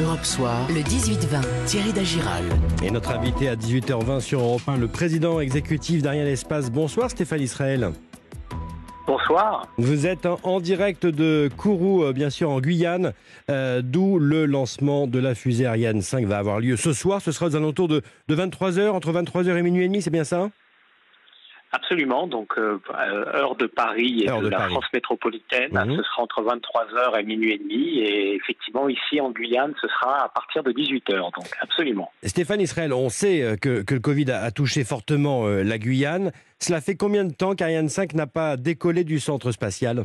Europe Soir, le 18-20, Thierry Dagiral. Et notre invité à 18h20 sur Europe 1, le président exécutif d'Ariane Espace. Bonsoir Stéphane Israël. Bonsoir. Vous êtes en direct de Kourou, euh, bien sûr, en Guyane, euh, d'où le lancement de la fusée Ariane 5 va avoir lieu ce soir. Ce sera aux alentours de, de 23h, entre 23h et minuit et demi, c'est bien ça Absolument. Donc, euh, euh, heure de Paris et de, la France métropolitaine, mhm. ce sera entre 23h et minuit et demi. Et effectivement, ici en Guyane, ce sera à partir de 18h. Donc, absolument. Stéphane Israël, on sait euh, que, que le Covid a, touché fortement la Guyane. Cela fait combien de temps qu'Ariane 5 n'a pas décollé du centre spatial?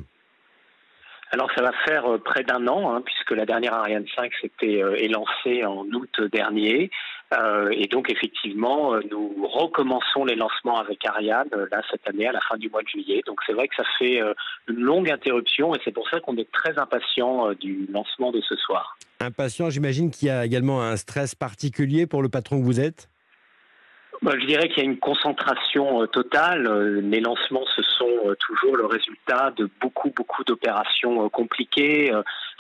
Alors ça va faire près d'un an, hein, puisque la dernière Ariane 5 s'était élancée en août dernier. Euh, et donc effectivement, euh, nous recommençons les lancements avec Ariane euh, là cette année à la fin du mois de juillet. Donc c'est vrai que ça fait une longue interruption et c'est pour ça qu'on est très impatient du lancement de ce soir. Impatient, j'imagine qu'il y a également un stress particulier pour le patron que vous êtes? Bah, je dirais qu'il y a une concentration totale. Les lancements, ce sont toujours le résultat de beaucoup, beaucoup d'opérations compliquées.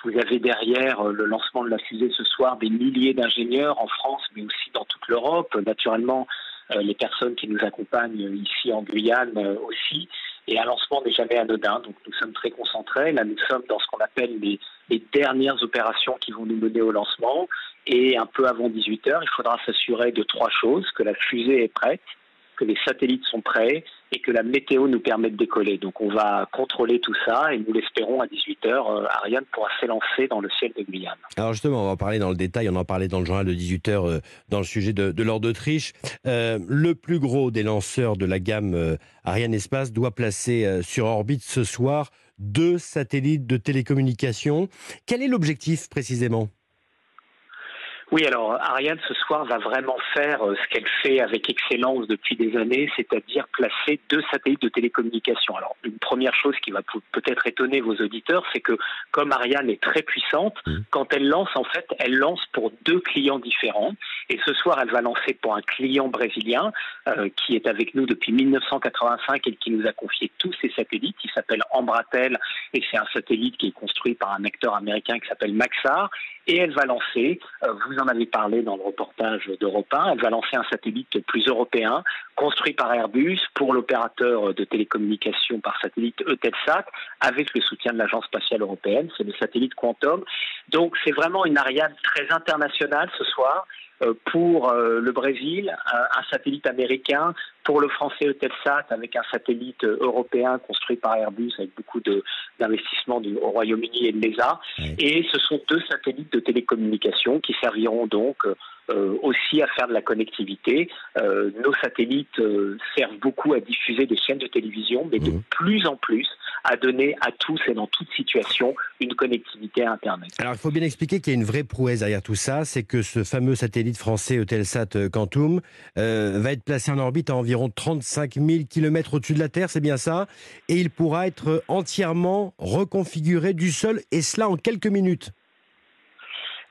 Vous avez derrière euh, le lancement de la fusée ce soir des milliers d'ingénieurs en France, mais aussi dans toute l'Europe. Naturellement, euh, les personnes qui nous accompagnent ici en Guyane euh, aussi. Et un lancement n'est jamais anodin, donc nous sommes très concentrés. Là, nous sommes dans ce qu'on appelle les, les, dernières opérations qui vont nous mener au lancement. Et un peu avant 18 heures, il faudra s'assurer de trois choses que la fusée est prête, que les satellites sont prêts et que la météo nous permet de décoller. Donc on va contrôler tout ça et nous l'espérons à 18h, euh, Ariane pourra s'élancer dans le ciel de Guyane. Alors justement, on va en parler dans le détail, on en parlait dans le journal de 18h euh, dans le sujet de, l'ordre d'Autriche. Euh, le plus gros des lanceurs de la gamme Ariane Espace doit placer sur orbite ce soir deux satellites de télécommunication. Quel est l'objectif précisément? Oui, alors Ariane ce soir va vraiment faire euh, ce qu'elle fait avec excellence depuis des années, c'est-à-dire placer deux satellites de télécommunication. Alors une première chose qui va peut-être étonner vos auditeurs, c'est que comme Ariane est très puissante, mmh. quand elle lance en fait, elle lance pour deux clients différents. Et ce soir, elle va lancer pour un client brésilien euh, qui est avec nous depuis 1985 et qui nous a confié tous ses satellites. Il s'appelle Embratel et c'est un satellite qui est construit par un acteur américain qui s'appelle Maxar. Et elle va lancer, euh, vous en avez parlé dans le reportage d'Europe 1. Elle va lancer un satellite plus européen, construit par Airbus pour l'opérateur de télécommunications par satellite Eutelsat, avec le soutien de l'Agence spatiale européenne. C'est le satellite Quantum. Donc c'est vraiment une Ariane très internationale ce soir. Euh, pour euh, le Brésil, un, satellite américain, pour le français Eutelsat avec un satellite euh, européen construit par Airbus avec beaucoup d'investissements au Royaume-Uni et de l'ESA. Et ce sont deux satellites de télécommunication qui serviront donc aussi à faire de la connectivité. nos satellites servent beaucoup à diffuser des chaînes de télévision, mais de mmh. plus en plus à donner à tous et dans toute situation une connectivité à Internet. Alors il faut bien expliquer qu'il y a une vraie prouesse derrière tout ça, c'est que ce fameux satellite français Eutelsat euh, Quantum euh, va être placé en orbite à environ 35 000 km au-dessus de la Terre, c'est bien ça, et il pourra être entièrement reconfiguré du sol, et cela en quelques minutes.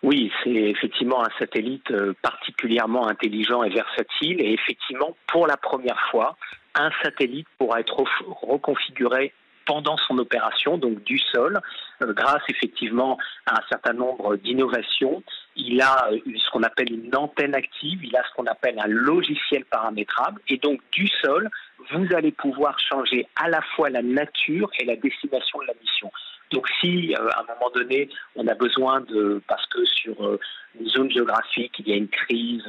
Oui, c'est effectivement un satellite euh, particulièrement intelligent et versatile. Et effectivement, pour la première fois, un satellite pourra être reconfiguré pendant son opération, donc du sol, euh, grâce effectivement à un certain nombre d'innovations. Il a euh, ce qu'on appelle une antenne active, il a ce qu'on appelle un logiciel paramétrable, et donc du sol, vous allez pouvoir changer à la fois la nature et la destination de la mission. Donc si euh, à un moment donné on a besoin de parce que sur une zone géographique il y a une crise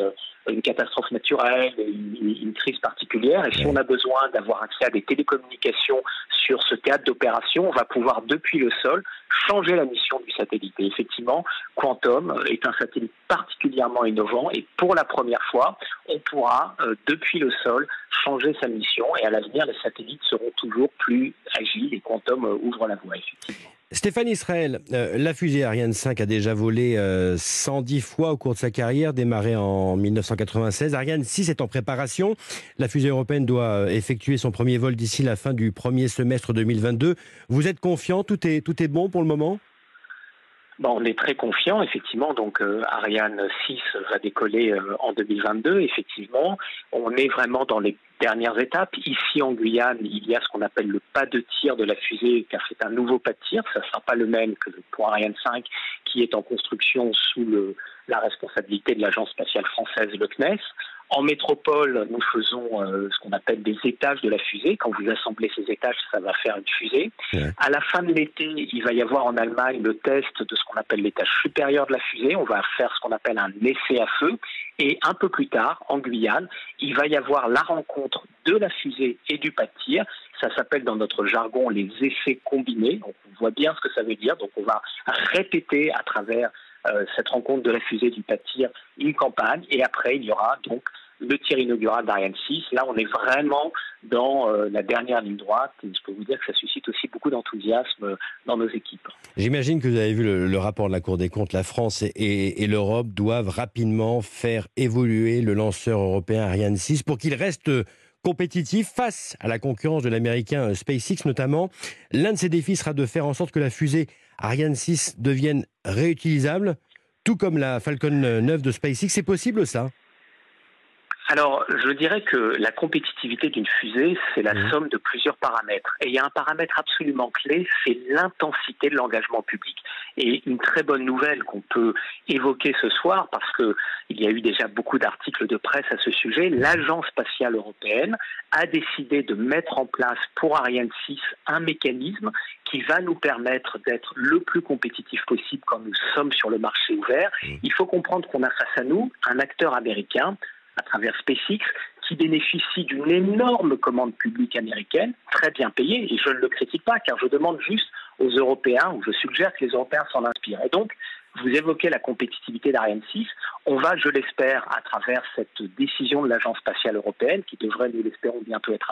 une catastrophe naturelle, une, crise particulière. Et si on a besoin d'avoir accès à des télécommunications sur ce théâtre d'opération, on va pouvoir, depuis le sol, changer la mission du satellite. Et effectivement, Quantum est un satellite particulièrement innovant et pour la première fois, on pourra, euh, depuis le sol, changer sa mission. Et à l'avenir, les satellites seront toujours plus agiles et Quantum euh, ouvre la voie, effectivement. Stéphane Israël, euh, la fusée Ariane 5 a déjà volé 110 euh, fois au cours de sa carrière, démarrée en 1996. Ariane 6 est en préparation. La fusée européenne doit euh, effectuer son premier vol d'ici la fin du premier semestre 2022. Vous êtes confiant? Tout est, tout est bon pour le moment? Bon, on est très confiant, effectivement. Donc, Ariane 6 va décoller en 2022. Effectivement, on est vraiment dans les dernières étapes. Ici, en Guyane, il y a ce qu'on appelle le pas de tir de la fusée, car c'est un nouveau pas de tir. Ça ne sera pas le même que pour Ariane 5, qui est en construction sous le, la responsabilité de l'Agence spatiale française, le CNES. En métropole, nous faisons euh, ce qu'on appelle des étages de la fusée. Quand vous assemblez ces étages, ça va faire une fusée. Ouais. À la fin de l'été, il va y avoir en Allemagne le test de ce qu'on appelle l'étage supérieur de la fusée. On va faire ce qu'on appelle un essai à feu. Et un peu plus tard, en Guyane, il va y avoir la rencontre de la fusée et du pas de tir. Ça s'appelle dans notre jargon les essais combinés. Donc on voit bien ce que ça veut dire. Donc on va répéter à travers cette rencontre de la fusée du pas de tir une campagne. Et après, il y aura donc le tir inaugural d'Ariane 6. Là, on est vraiment dans euh, la dernière ligne droite et je peux vous dire que ça suscite aussi beaucoup d'enthousiasme dans nos équipes. J'imagine que vous avez vu le, rapport de la Cour des comptes. La France et, et, et l'Europe doivent rapidement faire évoluer le lanceur européen Ariane 6 pour qu'il reste compétitif face à la concurrence de l'américain SpaceX notamment. L'un de ses défis sera de faire en sorte que la fusée Ariane 6 devienne réutilisable, tout comme la Falcon 9 de SpaceX. C'est possible ça? Alors, je dirais que la compétitivité d'une fusée, c'est la mmh. somme de plusieurs paramètres. Et il y a un paramètre absolument clé, c'est l'intensité de l'engagement public. Et une très bonne nouvelle qu'on peut évoquer ce soir, parce qu'il y a eu déjà beaucoup d'articles de presse à ce sujet, l'Agence spatiale européenne a décidé de mettre en place pour Ariane 6 un mécanisme qui va nous permettre d'être le plus compétitif possible quand nous sommes sur le marché ouvert. Il faut comprendre qu'on a face à nous un acteur américain à travers SpaceX, qui bénéficie d'une énorme commande publique américaine, très bien payée, et je ne le critique pas, car je demande juste aux Européens, ou je suggère que les Européens s'en inspirent. Et donc, vous évoquez la compétitivité d'Ariane 6. On va, je l'espère, à travers cette décision de l'Agence spatiale européenne, qui devrait, nous l'espérons, bientôt être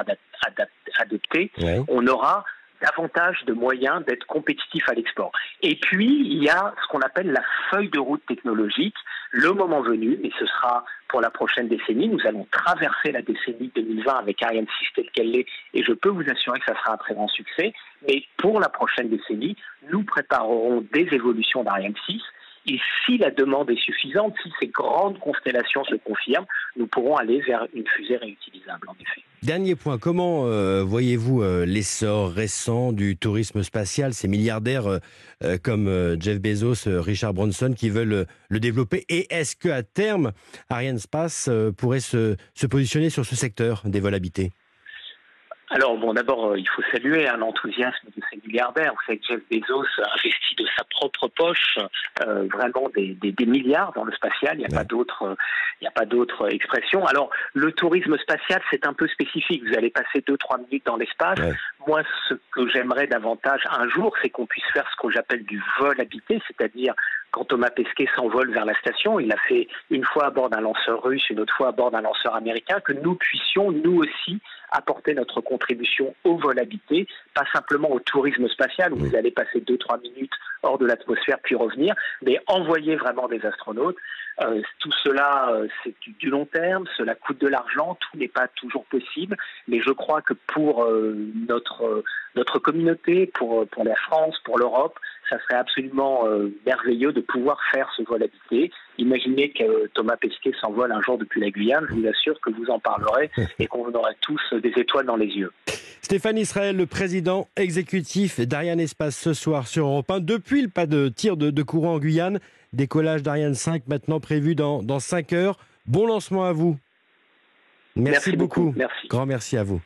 adoptée, ouais. on aura davantage de moyens d'être compétitif à l'export. Et puis, il y a ce qu'on appelle la feuille de route technologique. Le moment venu, et ce sera pour la prochaine décennie, nous allons traverser la décennie 2020 avec Ariane 6 telle qu'elle est, et je peux vous assurer que ça sera un très grand succès. Mais pour la prochaine décennie, nous préparerons des évolutions d'Ariane 6 et si la demande est suffisante, si ces grandes constellations se confirment, nous pourrons aller vers une fusée réutilisable, en effet. Dernier point, comment euh, voyez-vous euh, l'essor récent du tourisme spatial, ces milliardaires euh, comme Jeff Bezos, Richard Branson qui veulent le développer? Et est-ce qu'à terme, Ariane Space pourrait se, se positionner sur ce secteur des vols habités? Alors bon, d'abord, euh, il faut saluer un enthousiasme de ces milliardaires. Vous savez que Jeff Bezos investit de sa propre poche euh, vraiment des, des, des, milliards dans le spatial. Il n'y a, ouais. pas d'autre, il n'y a pas d'autre expression. Alors, le tourisme spatial, c'est un peu spécifique. Vous allez passer deux, trois minutes dans l'espace. Ouais. Moi, ce que j'aimerais davantage un jour, c'est qu'on puisse faire ce que j'appelle du vol habité, c'est-à-dire quand Thomas Pesquet s'envole vers la station, il a fait une fois à bord d'un lanceur russe, une autre fois à bord d'un lanceur américain, que nous puissions, nous aussi, apporter notre contribution au vol habité, pas simplement au tourisme spatial où vous allez passer 2-3 minutes hors de l'atmosphère puis revenir, mais envoyer vraiment des astronautes. Euh, tout cela, euh, c'est du, long terme, cela coûte de l'argent, tout n'est pas toujours possible, mais je crois que pour euh, notre, notre communauté, pour, pour la France, pour l'Europe, ça serait absolument euh, merveilleux de pouvoir faire ce vol habité. Imaginez que Thomas Pesquet s'envole un jour depuis la Guyane, je vous assure que vous en parlerez et qu'on aura tous des étoiles dans les yeux. Stéphane Israël, le président exécutif d'Ariane Espace ce soir sur Europe 1. Depuis le pas de tir de, de courant en Guyane, décollage d'Ariane 5 maintenant prévu dans, dans 5 heures. Bon lancement à vous. Merci, merci beaucoup. beaucoup. Merci. Grand merci à vous.